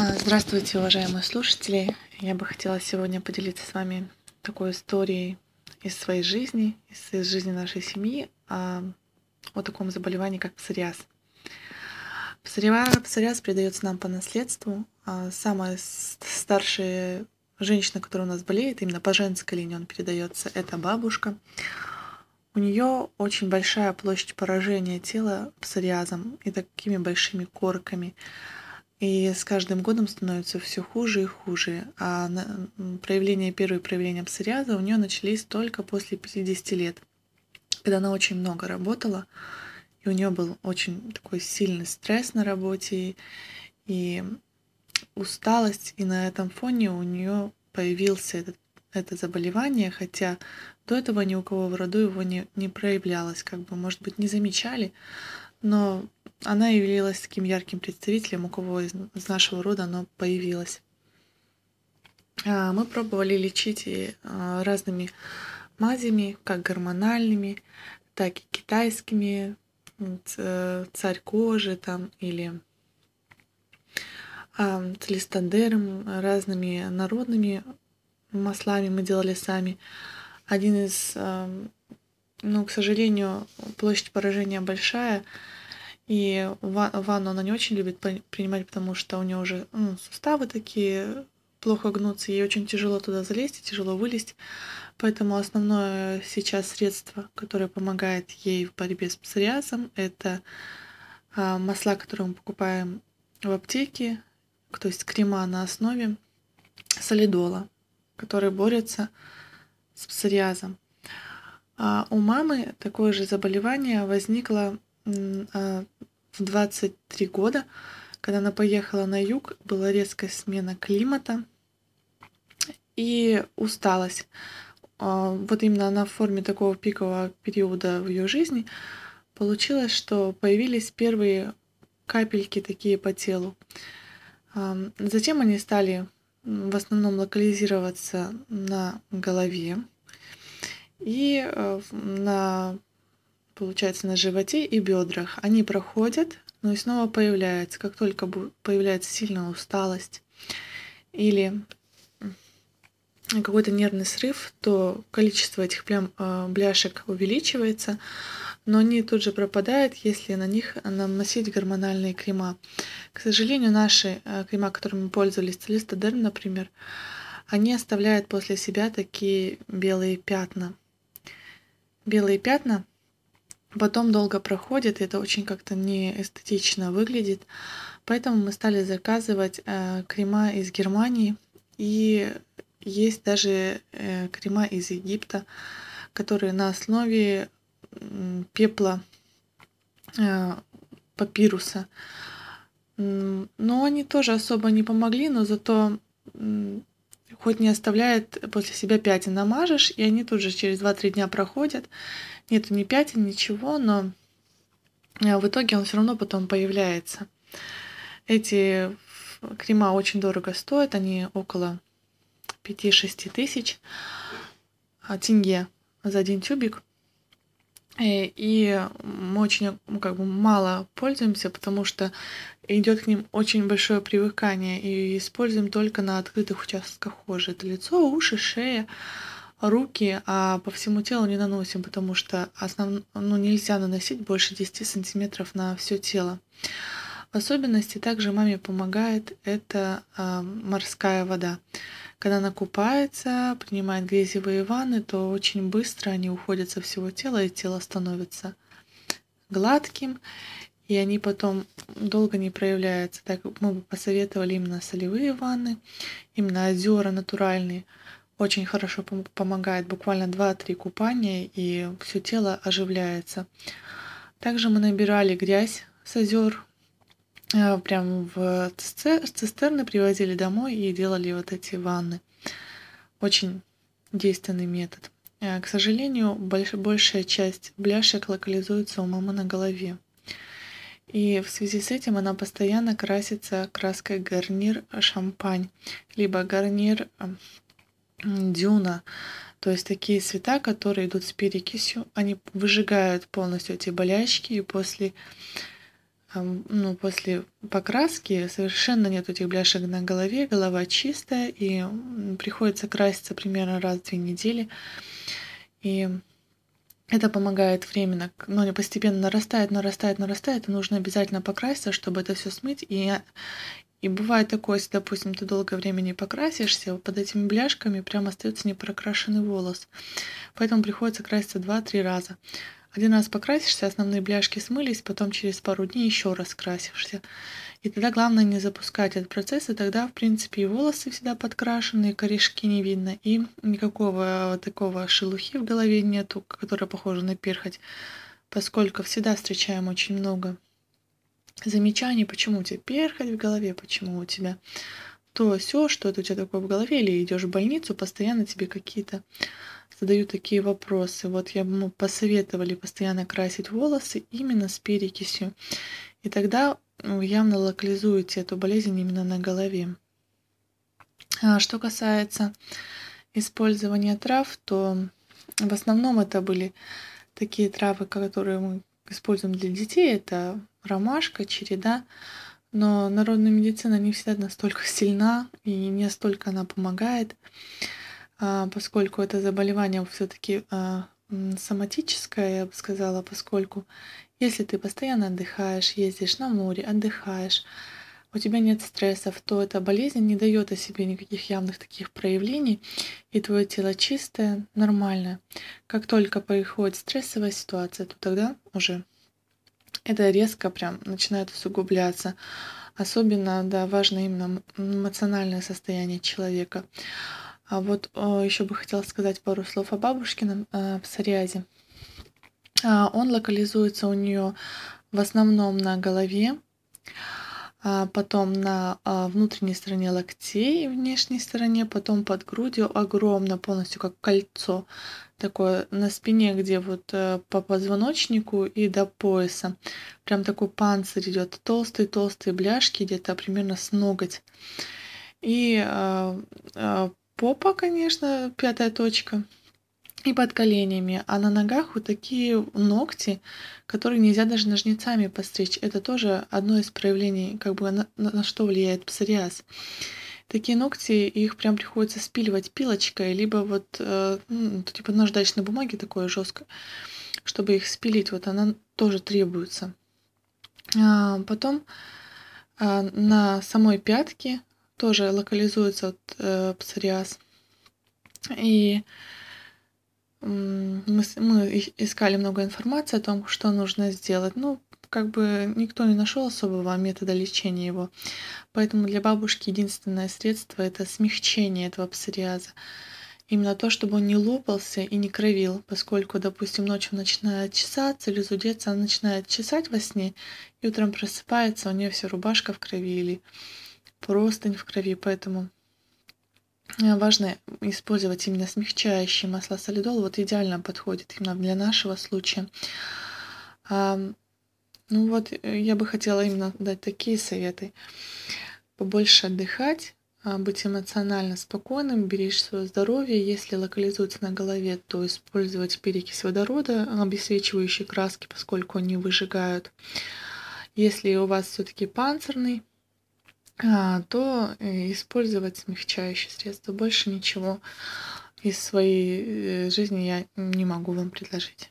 А, здравствуйте, уважаемые слушатели! Я бы хотела сегодня поделиться с вами такой историей из своей жизни, из жизни нашей семьи о, о таком заболевании, как псориаз. Псориаз, псориаз передается нам по наследству. А самая старшая женщина, которая у нас болеет, именно по женской линии он передается, это бабушка. У нее очень большая площадь поражения тела псориазом и такими большими корками. И с каждым годом становится все хуже и хуже. А проявления, первые проявления псориаза у нее начались только после 50 лет, когда она очень много работала, и у нее был очень такой сильный стресс на работе и усталость, и на этом фоне у нее появился этот, это заболевание, хотя до этого ни у кого в роду его не, не проявлялось, как бы, может быть, не замечали, но она являлась таким ярким представителем, у кого из, из нашего рода оно появилось. А, мы пробовали лечить а, разными мазями, как гормональными, так и китайскими, царь кожи там или целистандером, разными народными маслами мы делали сами. Один из ну, к сожалению, площадь поражения большая, и ванну она не очень любит принимать, потому что у нее уже ну, суставы такие плохо гнутся, ей очень тяжело туда залезть и тяжело вылезть. Поэтому основное сейчас средство, которое помогает ей в борьбе с псориазом, это а, масла, которые мы покупаем в аптеке, то есть крема на основе солидола, которые борются с псориазом. А у мамы такое же заболевание возникло в 23 года, когда она поехала на юг, была резкая смена климата и усталость. А, вот именно на форме такого пикового периода в ее жизни получилось, что появились первые капельки такие по телу. Затем они стали в основном локализироваться на голове, и э, на, получается, на животе и бедрах. Они проходят, но и снова появляются. Как только появляется сильная усталость или какой-то нервный срыв, то количество этих плям, э, бляшек увеличивается, но они тут же пропадают, если на них наносить гормональные крема. К сожалению, наши э, крема, которыми пользовались, Целистодерм, например, они оставляют после себя такие белые пятна белые пятна, потом долго проходит, и это очень как-то не эстетично выглядит. Поэтому мы стали заказывать э, крема из Германии, и есть даже э, крема из Египта, которые на основе э, пепла э, папируса. Но они тоже особо не помогли, но зато хоть не оставляет после себя пятен. Намажешь, и они тут же через 2-3 дня проходят. Нету ни пятен, ничего, но э, в итоге он все равно потом появляется. Эти крема очень дорого стоят, они около 5-6 тысяч а, тенге за один тюбик. Э, и мы очень ну, как бы мало пользуемся, потому что идет к ним очень большое привыкание и используем только на открытых участках кожи. Это лицо, уши, шея, руки, а по всему телу не наносим, потому что основ... ну, нельзя наносить больше 10 сантиметров на все тело. В особенности также маме помогает это э, морская вода. Когда она купается, принимает грязевые ванны, то очень быстро они уходят со всего тела, и тело становится гладким, и они потом долго не проявляются. Так мы бы посоветовали именно солевые ванны, именно озера натуральные. Очень хорошо помогает буквально 2-3 купания, и все тело оживляется. Также мы набирали грязь с озер, прям в цистерны привозили домой и делали вот эти ванны. Очень действенный метод. Э, к сожалению, больш, большая часть бляшек локализуется у мамы на голове. И в связи с этим она постоянно красится краской гарнир шампань, либо гарнир э, дюна. То есть такие цвета, которые идут с перекисью, они выжигают полностью эти болячки, и после ну, после покраски совершенно нет этих бляшек на голове, голова чистая, и приходится краситься примерно раз в две недели. И это помогает временно, но не постепенно нарастает, нарастает, нарастает, и нужно обязательно покраситься, чтобы это все смыть. И, и бывает такое, если, допустим, ты долгое время не покрасишься, под этими бляшками прям остается непрокрашенный волос. Поэтому приходится краситься 2-3 раза. Один раз покрасишься, основные бляшки смылись, потом через пару дней еще раз красишься. И тогда главное не запускать этот процесс, и тогда, в принципе, и волосы всегда подкрашены, и корешки не видно, и никакого такого шелухи в голове нету, которая похожа на перхоть, поскольку всегда встречаем очень много замечаний, почему у тебя перхоть в голове, почему у тебя то все, что это у тебя такое в голове, или идешь в больницу, постоянно тебе какие-то задают такие вопросы. Вот я бы посоветовали постоянно красить волосы именно с перекисью. И тогда вы явно локализуете эту болезнь именно на голове. А что касается использования трав, то в основном это были такие травы, которые мы используем для детей. Это ромашка, череда. Но народная медицина не всегда настолько сильна и не настолько она помогает. А, поскольку это заболевание все-таки а, соматическое, я бы сказала, поскольку если ты постоянно отдыхаешь, ездишь на море, отдыхаешь, у тебя нет стрессов, то эта болезнь не дает о себе никаких явных таких проявлений, и твое тело чистое, нормальное. Как только приходит стрессовая ситуация, то тогда уже это резко прям начинает усугубляться. Особенно, да, важно именно эмоциональное состояние человека. А вот еще бы хотела сказать пару слов о бабушкином э, псориазе. А, он локализуется у нее в основном на голове, потом на а, внутренней стороне локтей внешней стороне, потом под грудью огромно, полностью как кольцо, такое на спине, где вот э, по позвоночнику и до пояса. Прям такой панцирь идет, толстые-толстые бляшки, где-то примерно с ноготь. И попа, конечно, пятая точка, и под коленями. А на ногах вот такие ногти, которые нельзя даже ножницами постричь. Это тоже одно из проявлений, как бы на, на что влияет псориаз. Такие ногти, их прям приходится спиливать пилочкой, либо вот э, ну, типа наждачной бумаги такое жесткое, чтобы их спилить. Вот она тоже требуется. А, потом а, на самой пятке тоже локализуется вот, э, псориаз. И мы, мы искали много информации о том, что нужно сделать. Ну, как бы никто не нашел особого метода лечения его. Поэтому для бабушки единственное средство это смягчение этого псориаза. Именно то, чтобы он не лопался и не кровил, поскольку, допустим, ночью начинает чесаться или зудеться, она начинает чесать во сне, и утром просыпается, у нее вся рубашка в крови или простынь в крови, поэтому важно использовать именно смягчающие масла солидол. Вот идеально подходит именно для нашего случая. Ну вот, э, я бы хотела именно дать такие советы. Побольше отдыхать, а, быть эмоционально спокойным, беречь свое здоровье. Если локализуется на голове, то использовать перекись водорода, обесвечивающие краски, поскольку они выжигают. Если у вас все-таки панцирный то э, использовать смягчающие средства. Больше ничего из своей э, жизни я не могу вам предложить.